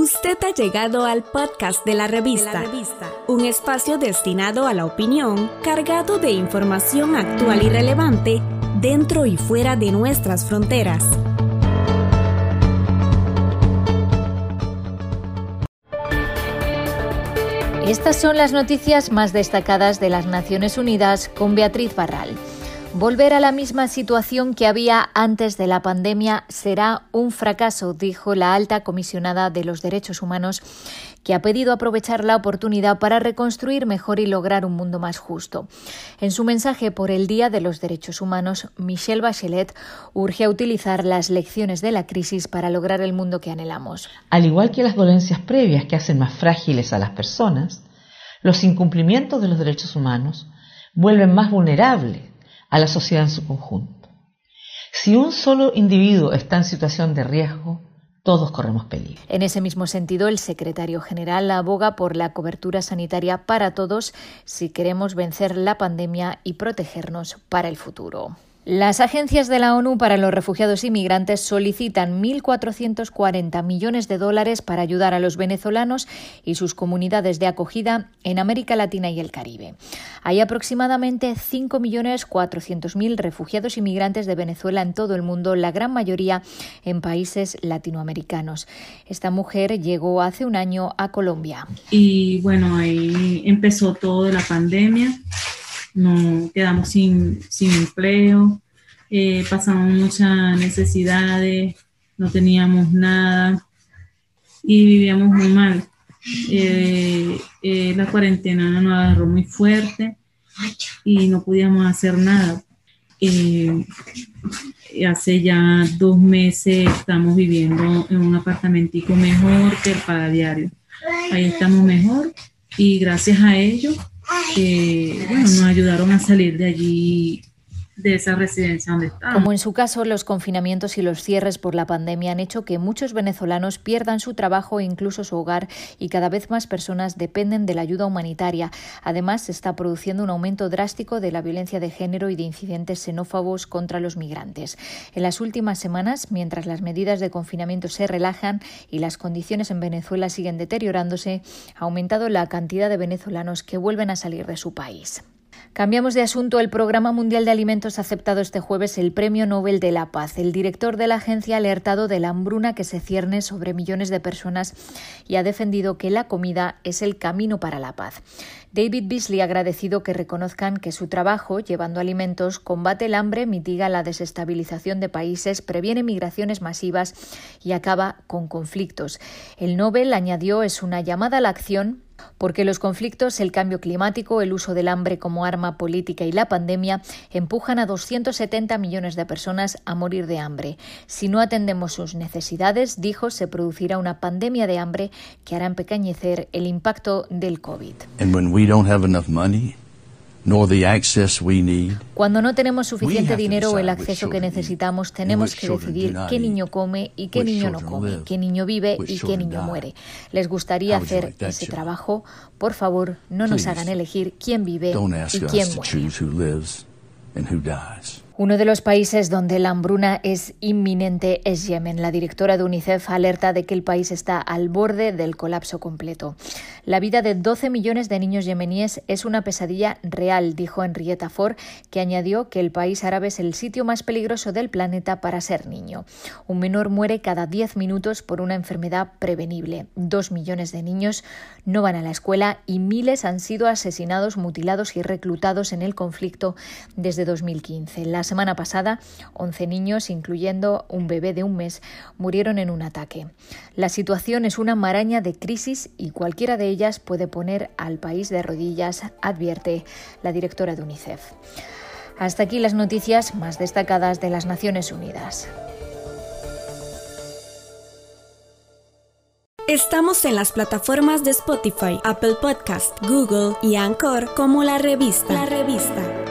Usted ha llegado al podcast de la, revista, un espacio destinado a la opinión, cargado de información actual y relevante dentro y fuera de nuestras fronteras. Estas son las noticias más destacadas de las Naciones Unidas con Beatriz Barral. Volver a la misma situación que había antes de la pandemia será un fracaso, dijo la alta comisionada de los derechos humanos, que ha pedido aprovechar la oportunidad para reconstruir mejor y lograr un mundo más justo. En su mensaje por el Día de los Derechos Humanos, Michelle Bachelet urge a utilizar las lecciones de la crisis para lograr el mundo que anhelamos. Al igual que las dolencias previas que hacen más frágiles a las personas, los incumplimientos de los derechos humanos vuelven más vulnerables a la sociedad en su conjunto. Si un solo individuo está en situación de riesgo, todos corremos peligro. En ese mismo sentido, el secretario general aboga por la cobertura sanitaria para todos si queremos vencer la pandemia y protegernos para el futuro. Las agencias de la ONU para los refugiados inmigrantes solicitan 1.440 millones de dólares para ayudar a los venezolanos y sus comunidades de acogida en América Latina y el Caribe. Hay aproximadamente 5.400.000 refugiados inmigrantes de Venezuela en todo el mundo, la gran mayoría en países latinoamericanos. Esta mujer llegó hace un año a Colombia. Y bueno, ahí empezó todo la pandemia no quedamos sin, empleo, eh, pasamos muchas necesidades, no teníamos nada y vivíamos muy mal. Eh, eh, la cuarentena nos agarró muy fuerte y no podíamos hacer nada. hace ya dos meses estamos viviendo en un apartamentico mejor que el para diario. Ahí estamos mejor y gracias a ello que bueno, nos ayudaron a salir de allí de esa residencia. Como en su caso, los confinamientos y los cierres por la pandemia han hecho que muchos venezolanos pierdan su trabajo e incluso su hogar y cada vez más personas dependen de la ayuda humanitaria. Además, se está produciendo un aumento drástico de la violencia de género y de incidentes xenófobos contra los migrantes. En las últimas semanas, mientras las medidas de confinamiento se relajan y las condiciones en Venezuela siguen deteriorándose, ha aumentado la cantidad de venezolanos que vuelven a salir de su país. Cambiamos de asunto. El Programa Mundial de Alimentos ha aceptado este jueves el Premio Nobel de la Paz. El director de la agencia ha alertado de la hambruna que se cierne sobre millones de personas y ha defendido que la comida es el camino para la paz. David Beasley ha agradecido que reconozcan que su trabajo, llevando alimentos, combate el hambre, mitiga la desestabilización de países, previene migraciones masivas y acaba con conflictos. El Nobel, añadió, es una llamada a la acción porque los conflictos, el cambio climático, el uso del hambre como arma política y la pandemia empujan a 270 millones de personas a morir de hambre. Si no atendemos sus necesidades, dijo, se producirá una pandemia de hambre que hará empequeñecer el impacto del COVID. Cuando no tenemos suficiente dinero o el acceso que necesitamos, tenemos que decidir qué niño come y qué niño no come, qué niño vive y qué niño muere. ¿Les gustaría hacer ese trabajo? Por favor, no nos hagan elegir quién vive y quién muere. Uno de los países donde la hambruna es inminente es Yemen. La directora de UNICEF alerta de que el país está al borde del colapso completo. La vida de 12 millones de niños yemeníes es una pesadilla real, dijo Henrietta Ford, que añadió que el país árabe es el sitio más peligroso del planeta para ser niño. Un menor muere cada 10 minutos por una enfermedad prevenible. Dos millones de niños no van a la escuela y miles han sido asesinados, mutilados y reclutados en el conflicto desde 2015 semana pasada, 11 niños, incluyendo un bebé de un mes, murieron en un ataque. La situación es una maraña de crisis y cualquiera de ellas puede poner al país de rodillas, advierte la directora de UNICEF. Hasta aquí las noticias más destacadas de las Naciones Unidas. Estamos en las plataformas de Spotify, Apple Podcast, Google y Anchor como la revista. La revista.